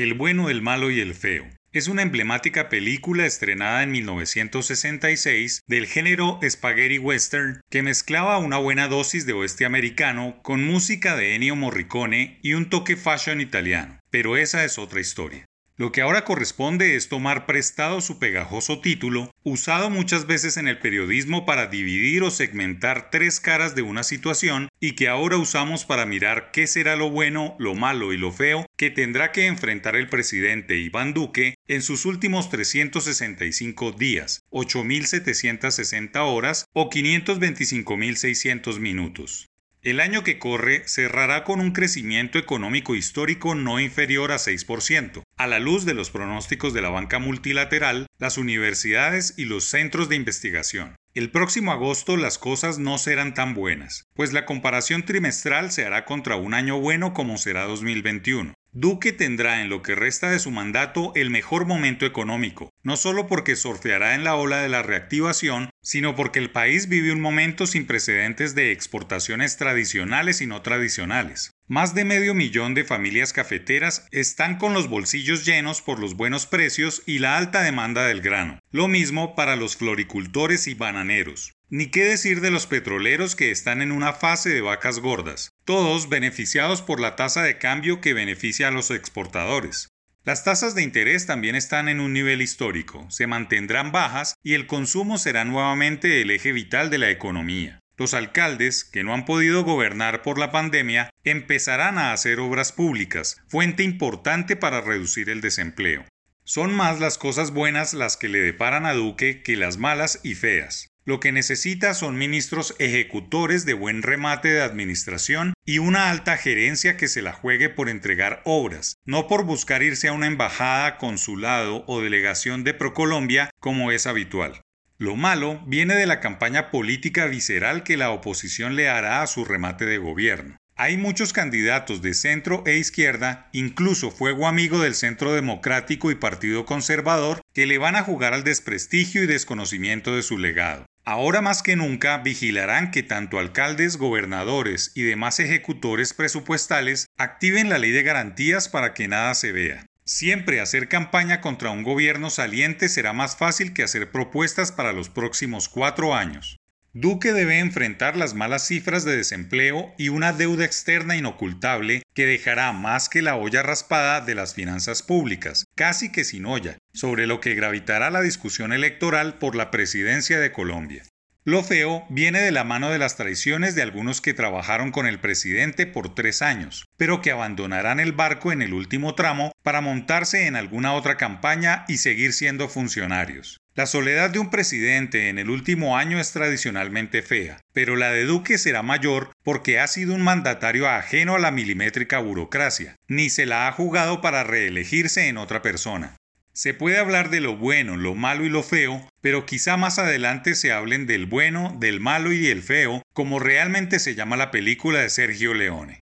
El bueno, el malo y el feo. Es una emblemática película estrenada en 1966 del género spaghetti western que mezclaba una buena dosis de oeste americano con música de Ennio Morricone y un toque fashion italiano. Pero esa es otra historia. Lo que ahora corresponde es tomar prestado su pegajoso título, usado muchas veces en el periodismo para dividir o segmentar tres caras de una situación y que ahora usamos para mirar qué será lo bueno, lo malo y lo feo que tendrá que enfrentar el presidente Iván Duque en sus últimos 365 días, 8.760 horas o 525.600 minutos. El año que corre cerrará con un crecimiento económico histórico no inferior a 6%. A la luz de los pronósticos de la banca multilateral, las universidades y los centros de investigación. El próximo agosto las cosas no serán tan buenas, pues la comparación trimestral se hará contra un año bueno como será 2021. Duque tendrá en lo que resta de su mandato el mejor momento económico, no solo porque sorteará en la ola de la reactivación, sino porque el país vive un momento sin precedentes de exportaciones tradicionales y no tradicionales. Más de medio millón de familias cafeteras están con los bolsillos llenos por los buenos precios y la alta demanda del grano. Lo mismo para los floricultores y bananeros. Ni qué decir de los petroleros que están en una fase de vacas gordas, todos beneficiados por la tasa de cambio que beneficia a los exportadores. Las tasas de interés también están en un nivel histórico, se mantendrán bajas y el consumo será nuevamente el eje vital de la economía. Los alcaldes, que no han podido gobernar por la pandemia, empezarán a hacer obras públicas, fuente importante para reducir el desempleo. Son más las cosas buenas las que le deparan a Duque que las malas y feas. Lo que necesita son ministros ejecutores de buen remate de administración y una alta gerencia que se la juegue por entregar obras, no por buscar irse a una embajada, consulado o delegación de Procolombia como es habitual. Lo malo viene de la campaña política visceral que la oposición le hará a su remate de gobierno. Hay muchos candidatos de centro e izquierda, incluso fuego amigo del Centro Democrático y Partido Conservador, que le van a jugar al desprestigio y desconocimiento de su legado. Ahora más que nunca vigilarán que tanto alcaldes, gobernadores y demás ejecutores presupuestales activen la ley de garantías para que nada se vea. Siempre hacer campaña contra un gobierno saliente será más fácil que hacer propuestas para los próximos cuatro años. Duque debe enfrentar las malas cifras de desempleo y una deuda externa inocultable que dejará más que la olla raspada de las finanzas públicas, casi que sin olla, sobre lo que gravitará la discusión electoral por la presidencia de Colombia. Lo feo viene de la mano de las traiciones de algunos que trabajaron con el presidente por tres años, pero que abandonarán el barco en el último tramo para montarse en alguna otra campaña y seguir siendo funcionarios. La soledad de un presidente en el último año es tradicionalmente fea, pero la de Duque será mayor porque ha sido un mandatario ajeno a la milimétrica burocracia, ni se la ha jugado para reelegirse en otra persona. Se puede hablar de lo bueno, lo malo y lo feo, pero quizá más adelante se hablen del bueno, del malo y el feo, como realmente se llama la película de Sergio Leone.